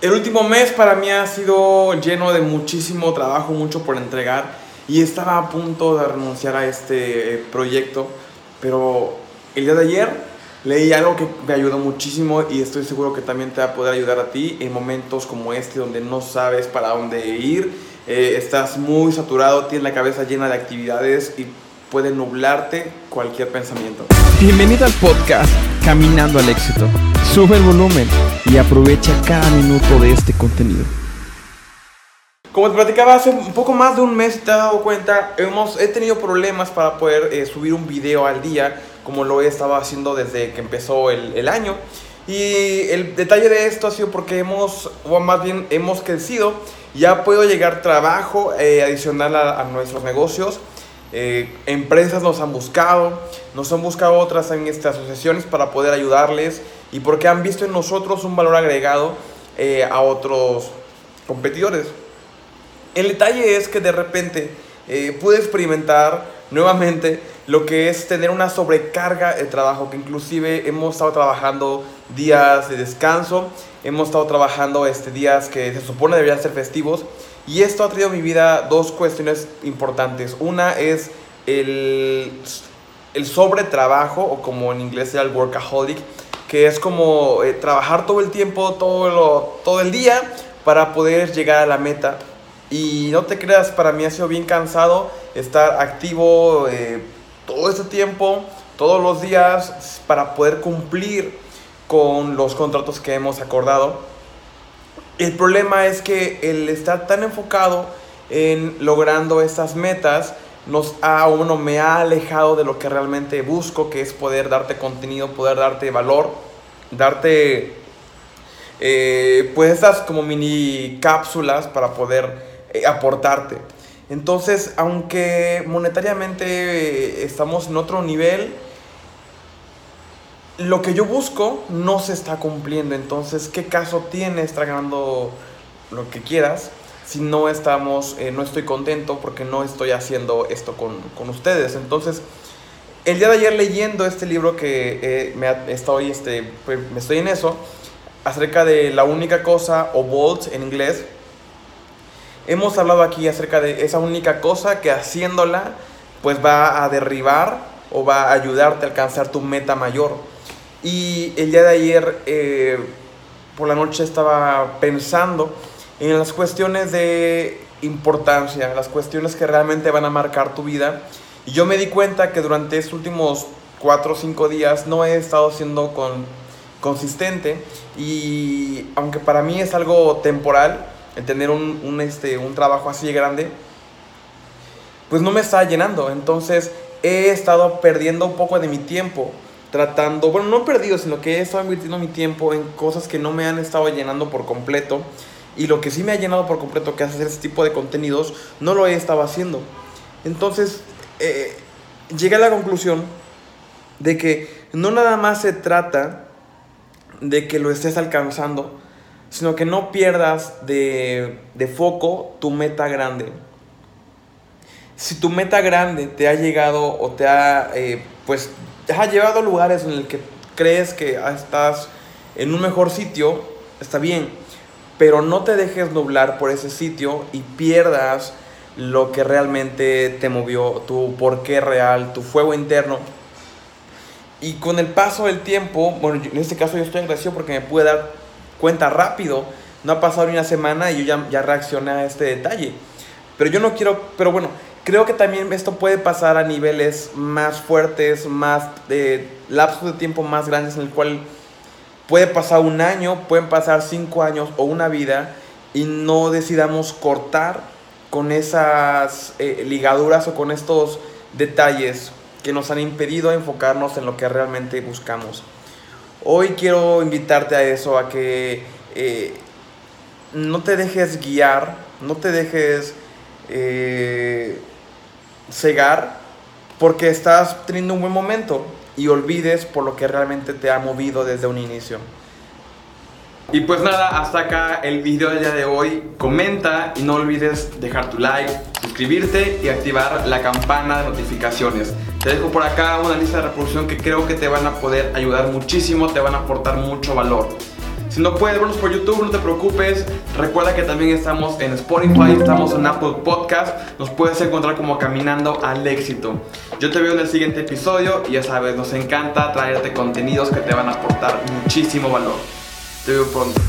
El último mes para mí ha sido lleno de muchísimo trabajo, mucho por entregar y estaba a punto de renunciar a este eh, proyecto, pero el día de ayer leí algo que me ayudó muchísimo y estoy seguro que también te va a poder ayudar a ti en momentos como este donde no sabes para dónde ir, eh, estás muy saturado, tienes la cabeza llena de actividades y puede nublarte cualquier pensamiento. Bienvenido al podcast Caminando al Éxito. Sube el volumen y aprovecha cada minuto de este contenido. Como te platicaba hace un poco más de un mes, te has dado cuenta, hemos, he tenido problemas para poder eh, subir un video al día, como lo he estado haciendo desde que empezó el, el año. Y el detalle de esto ha sido porque hemos, o más bien hemos crecido, ya puedo llegar trabajo eh, adicional a, a nuestros negocios. Eh, empresas nos han buscado, nos han buscado otras en estas asociaciones para poder ayudarles y porque han visto en nosotros un valor agregado eh, a otros competidores. El detalle es que de repente eh, pude experimentar nuevamente lo que es tener una sobrecarga de trabajo, que inclusive hemos estado trabajando días de descanso, hemos estado trabajando este, días que se supone deberían ser festivos, y esto ha traído a mi vida dos cuestiones importantes. Una es el, el sobretrabajo, o como en inglés sea el workaholic, que es como eh, trabajar todo el tiempo, todo, lo, todo el día, para poder llegar a la meta. Y no te creas, para mí ha sido bien cansado estar activo eh, todo este tiempo, todos los días, para poder cumplir con los contratos que hemos acordado. El problema es que el estar tan enfocado en logrando estas metas nos ha, uno me ha alejado de lo que realmente busco, que es poder darte contenido, poder darte valor, darte eh, pues estas como mini cápsulas para poder eh, aportarte. Entonces, aunque monetariamente eh, estamos en otro nivel, lo que yo busco no se está cumpliendo. Entonces, ¿qué caso tiene estar ganando lo que quieras si no estamos, eh, no estoy contento porque no estoy haciendo esto con, con, ustedes? Entonces, el día de ayer leyendo este libro que eh, me estoy, este, pues, me estoy en eso, acerca de la única cosa, o Bolt en inglés, hemos hablado aquí acerca de esa única cosa que haciéndola, pues va a derribar o va a ayudarte a alcanzar tu meta mayor. Y el día de ayer, eh, por la noche, estaba pensando en las cuestiones de importancia, las cuestiones que realmente van a marcar tu vida. Y yo me di cuenta que durante estos últimos 4 o 5 días no he estado siendo con, consistente. Y aunque para mí es algo temporal, el tener un, este, un trabajo así de grande, pues no me está llenando. Entonces he estado perdiendo un poco de mi tiempo tratando, bueno, no perdido, sino que he estado invirtiendo mi tiempo en cosas que no me han estado llenando por completo. Y lo que sí me ha llenado por completo, que es hacer este tipo de contenidos, no lo he estado haciendo. Entonces, eh, llegué a la conclusión de que no nada más se trata de que lo estés alcanzando, sino que no pierdas de, de foco tu meta grande. Si tu meta grande te ha llegado o te ha, eh, pues, te ha llevado a lugares en el que crees que estás en un mejor sitio, está bien, pero no te dejes nublar por ese sitio y pierdas lo que realmente te movió, tu porqué real, tu fuego interno. Y con el paso del tiempo, bueno, en este caso yo estoy agradecido porque me pude dar cuenta rápido, no ha pasado ni una semana y yo ya, ya reaccioné a este detalle. Pero yo no quiero, pero bueno, creo que también esto puede pasar a niveles más fuertes, más de lapsos de tiempo más grandes en el cual puede pasar un año, pueden pasar cinco años o una vida y no decidamos cortar con esas eh, ligaduras o con estos detalles que nos han impedido enfocarnos en lo que realmente buscamos. Hoy quiero invitarte a eso, a que eh, no te dejes guiar, no te dejes eh, cegar porque estás teniendo un buen momento y olvides por lo que realmente te ha movido desde un inicio. Y pues nada, hasta acá el video del día de hoy. Comenta y no olvides dejar tu like, suscribirte y activar la campana de notificaciones. Te dejo por acá una lista de reproducción que creo que te van a poder ayudar muchísimo, te van a aportar mucho valor. Si no puedes vernos por YouTube, no te preocupes. Recuerda que también estamos en Spotify, estamos en Apple Podcast. Nos puedes encontrar como Caminando al Éxito. Yo te veo en el siguiente episodio y ya sabes, nos encanta traerte contenidos que te van a aportar muchísimo valor. Te veo pronto.